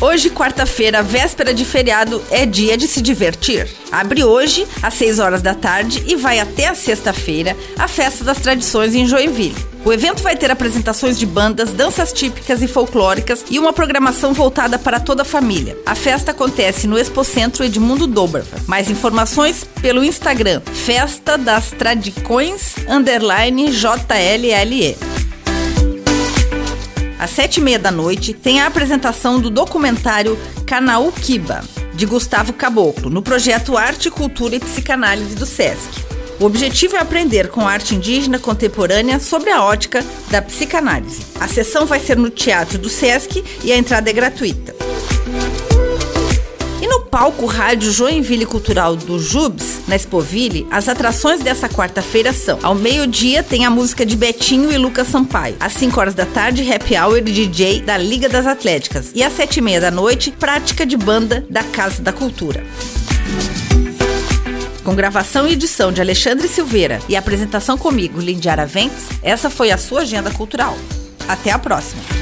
Hoje, quarta-feira, véspera de feriado, é dia de se divertir. Abre hoje, às 6 horas da tarde, e vai até a sexta-feira, a Festa das Tradições em Joinville. O evento vai ter apresentações de bandas, danças típicas e folclóricas e uma programação voltada para toda a família. A festa acontece no Expocentro Edmundo Doberva. Mais informações pelo Instagram Festa das Tradicões JLLE. Às sete e meia da noite, tem a apresentação do documentário Canal Kiba, de Gustavo Caboclo, no projeto Arte, Cultura e Psicanálise do SESC. O objetivo é aprender com arte indígena contemporânea sobre a ótica da psicanálise. A sessão vai ser no Teatro do SESC e a entrada é gratuita palco Rádio Joinville Cultural do Jubes, na Expoville, as atrações dessa quarta-feira são: ao meio-dia tem a música de Betinho e Lucas Sampaio, às 5 horas da tarde, happy hour DJ da Liga das Atléticas e às 7 e meia da noite, prática de banda da Casa da Cultura. Com gravação e edição de Alexandre Silveira e apresentação comigo, Lindiara Ventes, essa foi a sua agenda cultural. Até a próxima!